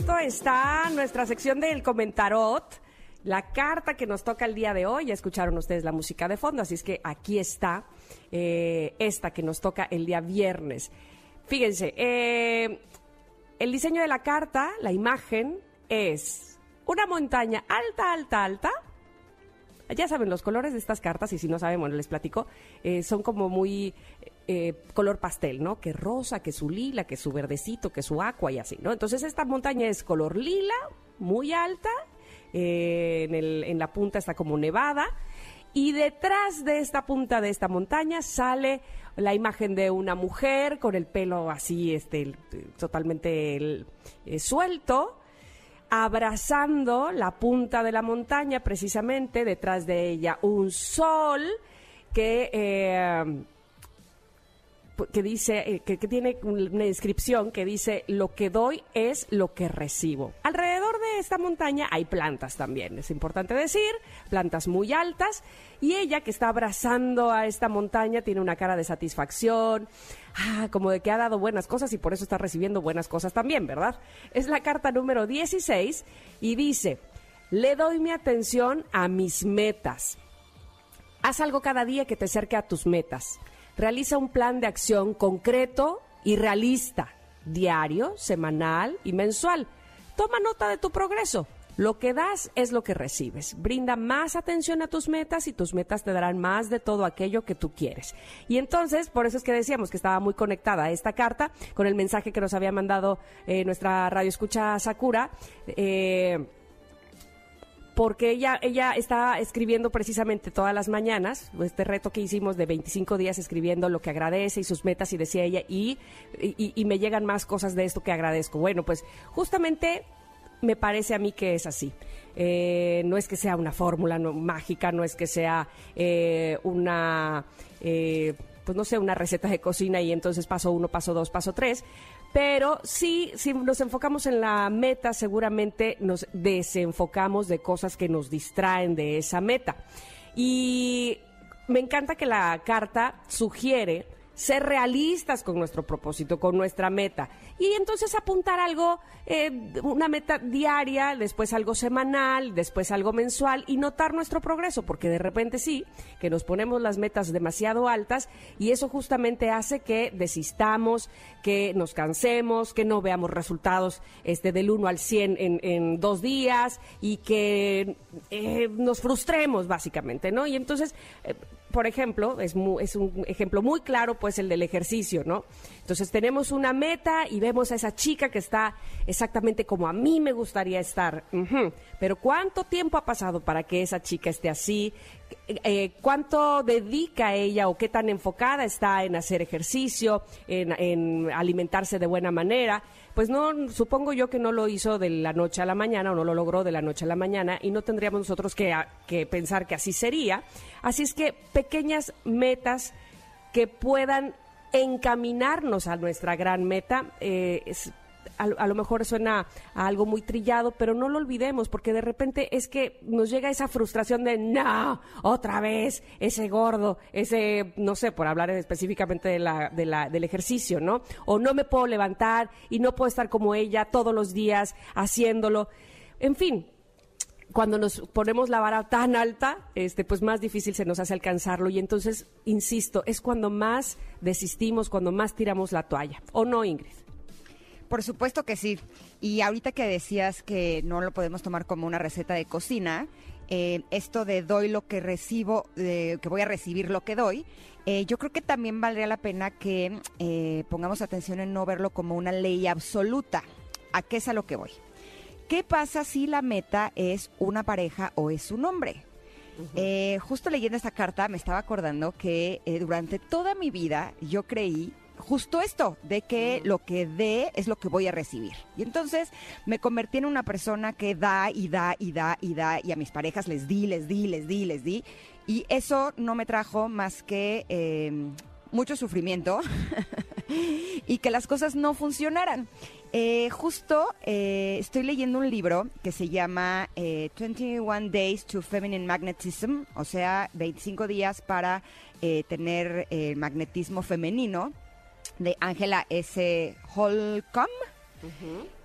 listo está nuestra sección del comentarot. La carta que nos toca el día de hoy, ya escucharon ustedes la música de fondo, así es que aquí está eh, esta que nos toca el día viernes. Fíjense, eh, el diseño de la carta, la imagen, es una montaña alta, alta, alta. Ya saben, los colores de estas cartas, y si no saben, bueno, les platico, eh, son como muy eh, color pastel, ¿no? Que rosa, que su lila, que su verdecito, que su agua y así, ¿no? Entonces esta montaña es color lila, muy alta, eh, en, la punta está como nevada, y detrás de esta punta de esta montaña sale la imagen de una mujer con el pelo así, este, totalmente eh, suelto, abrazando la punta de la montaña, precisamente detrás de ella un sol que que dice, eh, que, tiene una descripción que dice, lo que doy es lo que recibo. Alrededor de esta montaña hay plantas también, es importante decir, plantas muy altas, y ella que está abrazando a esta montaña tiene una cara de satisfacción, ah, como de que ha dado buenas cosas y por eso está recibiendo buenas cosas también, ¿verdad? Es la carta número 16 y dice, le doy mi atención a mis metas. Haz algo cada día que te acerque a tus metas. Realiza un plan de acción concreto y realista, diario, semanal y mensual. Toma nota de tu progreso. Lo que das es lo que recibes. Brinda más atención a tus metas y tus metas te darán más de todo aquello que tú quieres. Y entonces, por eso es que decíamos que estaba muy conectada esta carta con el mensaje que nos había mandado eh, nuestra radio escucha Sakura. Eh, porque ella, ella está escribiendo precisamente todas las mañanas, este reto que hicimos de 25 días escribiendo lo que agradece y sus metas, y decía ella, y, y, me llegan más cosas de esto que agradezco. Bueno, pues justamente me parece a mí que es así. Eh, no es que sea una fórmula mágica, no es que sea eh, una, eh, pues no sé, una receta de cocina y entonces paso uno, paso dos, paso tres, pero sí, si nos enfocamos en la meta, seguramente nos desenfocamos de cosas que nos distraen de esa meta. Y me encanta que la carta sugiere ser realistas con nuestro propósito, con nuestra meta. Y entonces apuntar algo, eh, una meta diaria, después algo semanal, después algo mensual y notar nuestro progreso, porque de repente sí, que nos ponemos las metas demasiado altas y eso justamente hace que desistamos, que nos cansemos, que no veamos resultados este, del 1 al 100 en, dos días y que eh, nos frustremos básicamente, ¿no? Y entonces... Eh, por ejemplo, es, es un ejemplo muy claro, pues el del ejercicio, ¿no? Entonces tenemos una meta y vemos a esa chica que está exactamente como a mí me gustaría estar. Pero ¿cuánto tiempo ha pasado para que esa chica esté así? Eh, ¿Cuánto dedica ella o qué tan enfocada está en hacer ejercicio, en alimentarse de buena manera? pues no, supongo yo que no lo hizo de la noche a la mañana o no lo logró de la noche a la mañana y no tendríamos nosotros que pensar que así sería. Así es que pequeñas metas que puedan encaminarnos a nuestra gran meta eh, a, lo mejor suena a algo muy trillado, pero no lo olvidemos, porque de repente es que nos llega esa frustración de, no, otra vez, ese gordo, ese, no sé, por hablar específicamente de la, de la, del ejercicio, ¿no? O no me puedo levantar y no puedo estar como ella todos los días haciéndolo. En fin, cuando nos ponemos la vara tan alta, este, pues más difícil se nos hace alcanzarlo. Y entonces, insisto, es cuando más desistimos, cuando más tiramos la toalla. ¿O no, Ingrid? Por supuesto que sí. Y ahorita que decías que no lo podemos tomar como una receta de cocina, eh, esto de doy lo que recibo, que voy a recibir lo que doy, eh, yo creo que también valdría la pena que eh, pongamos atención en no verlo como una ley absoluta. ¿A qué es a lo que voy? ¿Qué pasa si la meta es una pareja o es un hombre? justo leyendo esta carta me estaba acordando que durante toda mi vida yo creí justo esto, de que lo que dé es lo que voy a recibir. Y entonces me convertí en una persona que da y da y da y da y a mis parejas les di, les di, les di, les di. Y eso no me trajo más que em, mucho sufrimiento y que las cosas no funcionaran. Eh, justo eh, estoy leyendo un libro que se llama 21 eh, Days to Feminine Magnetism, o sea, 25 días para tener magnetismo femenino de Ángela S. Holcomb.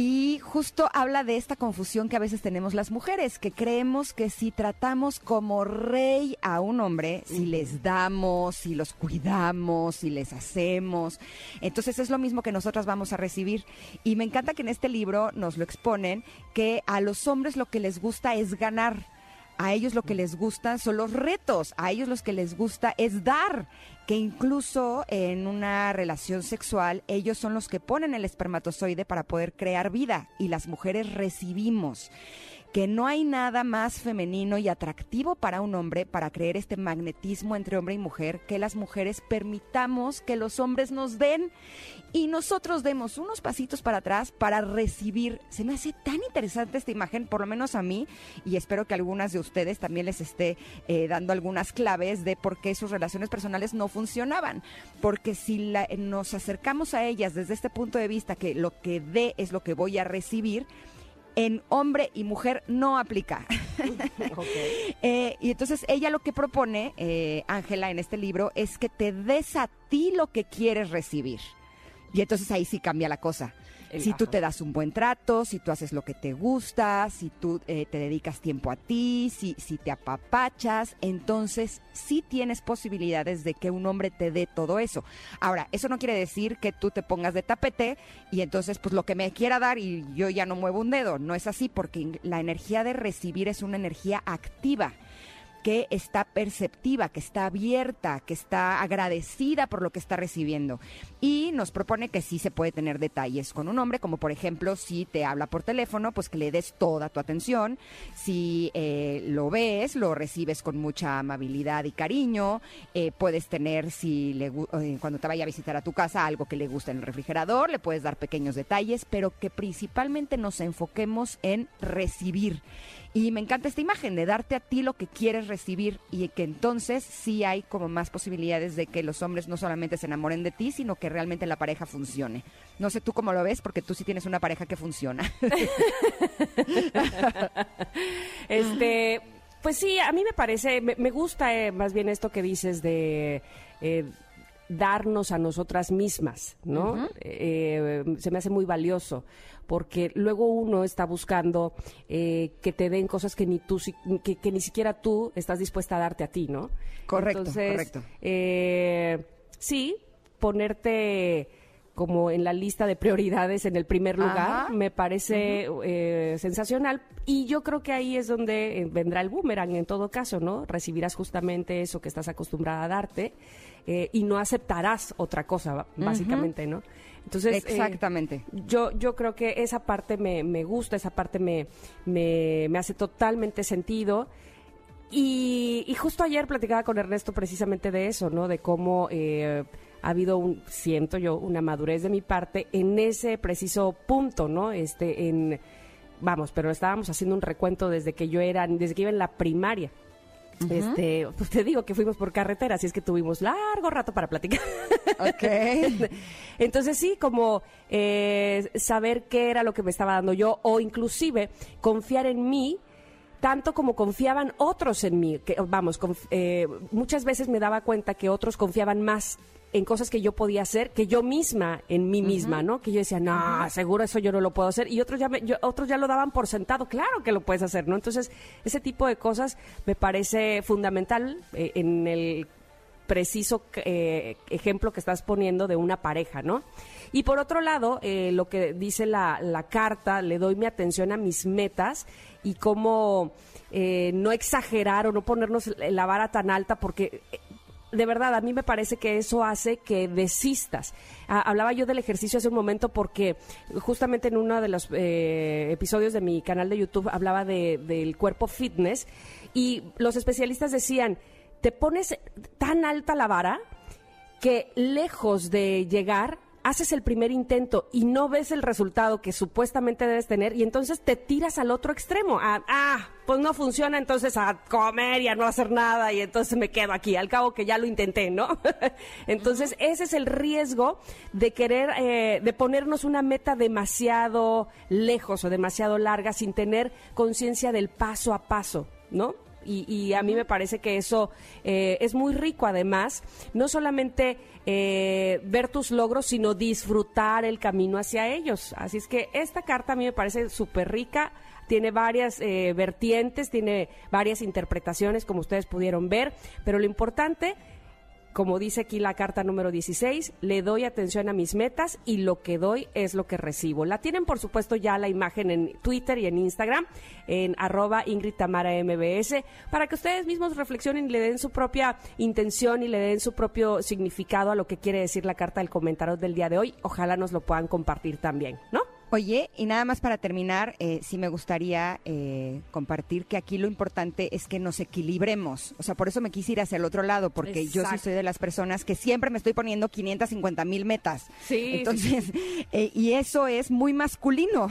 Y justo habla de esta confusión que a veces tenemos las mujeres, que creemos que si tratamos como rey a un hombre, si les damos, si los cuidamos, si les hacemos, entonces es lo mismo que nosotras vamos a recibir. Y me encanta que en este libro nos lo exponen, que a los hombres lo que les gusta es ganar a ellos lo que les gusta son los retos, a ellos lo que les gusta es dar, que incluso en una relación sexual ellos son los que ponen el espermatozoide para poder crear vida y las mujeres recibimos que no hay nada más femenino y atractivo para un hombre para creer este magnetismo entre hombre y mujer que las mujeres permitamos que los hombres nos den y nosotros demos unos pasitos para atrás para recibir. Se me hace tan interesante esta imagen, por lo menos a mí, y espero que algunas de ustedes también les esté eh, dando algunas claves de por qué sus relaciones personales no funcionaban. Porque si nos acercamos a ellas desde este punto de vista, que lo que dé es lo que voy a recibir, en hombre y mujer no aplica. Eh, y entonces ella lo que propone, eh, Ángela, en este libro, es que te des a ti lo que quieres recibir. Y entonces ahí sí cambia la cosa si tú te das un buen trato, si tú haces lo que te gusta, si tú eh, te dedicas tiempo a ti, si, si te apapachas, entonces sí tienes posibilidades de que un hombre te dé todo eso. Ahora, eso no quiere decir que tú te pongas de tapete y entonces pues lo que me quiera dar y yo ya no muevo un dedo. No es así porque la energía de recibir es una energía activa que está perceptiva, que está abierta, que está agradecida por lo que está recibiendo. Y nos propone que sí se puede tener detalles con un hombre, como por ejemplo si te habla por teléfono, pues que le des toda tu atención. Si eh, lo ves, lo recibes con mucha amabilidad y cariño. Eh, puedes tener, si le, eh, cuando te vaya a visitar a tu casa, algo que le guste en el refrigerador, le puedes dar pequeños detalles, pero que principalmente nos enfoquemos en recibir. Y me encanta esta imagen de darte a ti lo que quieres recibir y que entonces sí hay como más posibilidades de que los hombres no solamente se enamoren de ti, sino que realmente la pareja funcione. No sé tú cómo lo ves, porque tú sí tienes una pareja que funciona. este, pues sí, a mí me parece, me, gusta eh, más bien esto que dices de... Eh, darnos a nosotras mismas, ¿no? Eh, se me hace muy valioso porque luego uno está buscando eh, que te den cosas que ni tú, que, ni siquiera tú estás dispuesta a darte a ti, ¿no? Correcto, correcto. Eh, sí, ponerte como en la lista de prioridades en el primer lugar, me parece eh, sensacional. Y yo creo que ahí es donde vendrá el boomerang en todo caso, ¿no? Recibirás justamente eso que estás acostumbrada a darte y no aceptarás otra cosa, básicamente, ¿no? Entonces, eh, Exactamente. yo, yo creo que esa parte me, me gusta, esa parte me, me, hace totalmente sentido. Y, y, justo ayer platicaba con Ernesto precisamente de eso, ¿no? De cómo eh, ha habido un, siento yo, una madurez de mi parte en ese preciso punto, ¿no? Este, en, vamos, pero estábamos haciendo un recuento desde que yo era, desde que iba en la primaria. Este, pues te digo que fuimos por carretera, así es que tuvimos largo rato para platicar. Ok. Entonces sí, como eh, saber qué era lo que me estaba dando yo, o inclusive confiar en mí tanto como confiaban otros en mí. Que, vamos, eh, muchas veces me daba cuenta que otros confiaban más en cosas que yo podía hacer que yo misma en mí misma, ¿no? Que yo decía, no, seguro eso yo no lo puedo hacer. Y otros ya, otros ya lo daban por sentado, claro que lo puedes hacer, ¿no? Entonces, ese tipo de cosas me parece fundamental eh, en el preciso eh, ejemplo que estás poniendo de una pareja, ¿no? Y por otro lado, eh, lo que dice la, la, carta, le doy mi atención a mis metas y cómo no exagerar o no ponernos la vara tan alta, porque de verdad, a mí me parece que eso hace que desistas. Ah, hablaba yo del ejercicio hace un momento porque justamente en uno de los eh, episodios de mi canal de YouTube hablaba de, del cuerpo fitness y los especialistas decían, te pones tan alta la vara que lejos de llegar haces el primer intento y no ves el resultado que supuestamente debes tener y entonces te tiras al otro extremo. ah, pues no funciona, entonces a comer y a no hacer nada y entonces me quedo aquí. Al cabo que ya lo intenté, ¿no? entonces ese es el riesgo de querer, eh, de ponernos una meta demasiado lejos o demasiado larga sin tener conciencia del paso a paso, ¿no? Y, a mí me parece que eso eh, es muy rico además, no solamente eh, ver tus logros, sino disfrutar el camino hacia ellos. Así es que esta carta a mí me parece súper rica tiene varias eh, vertientes, tiene varias interpretaciones, como ustedes pudieron ver, pero lo importante como dice aquí la carta número 16, le doy atención a mis metas y lo que doy es lo que recibo. La tienen, por supuesto, ya la imagen en Twitter y en Instagram, en arroba Ingrid Tamara MBS, para que ustedes mismos reflexionen y le den su propia intención y le den su propio significado a lo que quiere decir la carta del comentario del día de hoy. Ojalá nos lo puedan compartir también, ¿no? Oye, y nada más para terminar, eh, sí me gustaría eh, compartir que aquí lo importante es que nos equilibremos. O sea, por eso me quise ir hacia el otro lado, porque yo sí soy de las personas que siempre me estoy poniendo 550 mil metas. Sí. Entonces, eh, y eso es muy masculino.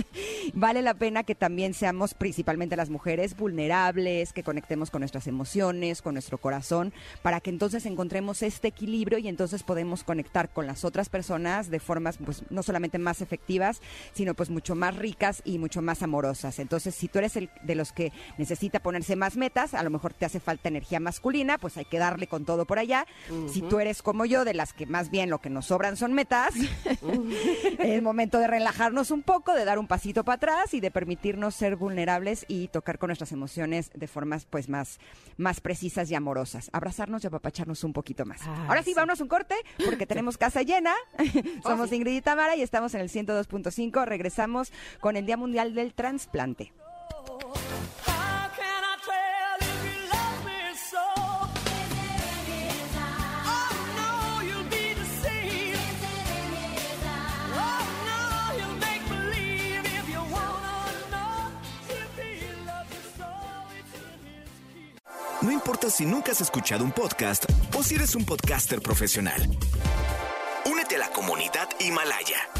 vale la pena que también seamos, principalmente las mujeres, vulnerables, que conectemos con nuestras emociones, con nuestro corazón, para que entonces encontremos este equilibrio y entonces podemos conectar con las otras personas de formas, pues, no solamente más efectivas, sino pues mucho más ricas y mucho más amorosas. Entonces, si tú eres el de los que necesita ponerse más metas, a lo mejor te hace falta energía masculina, pues hay que darle con todo por allá. Si tú eres como yo, de las que más bien lo que nos sobran son metas, es momento de relajarnos un poco, de dar un pasito para atrás y de permitirnos ser vulnerables y tocar con nuestras emociones de formas pues más, más precisas y amorosas. Abrazarnos y apapacharnos un poquito más. Ahora sí, vámonos un corte porque tenemos casa llena. Somos Ingrid y Tamara y estamos en el 102. Regresamos con el Día Mundial del Transplante. No importa si nunca has escuchado un podcast o si eres un podcaster profesional. Únete a la comunidad Himalaya.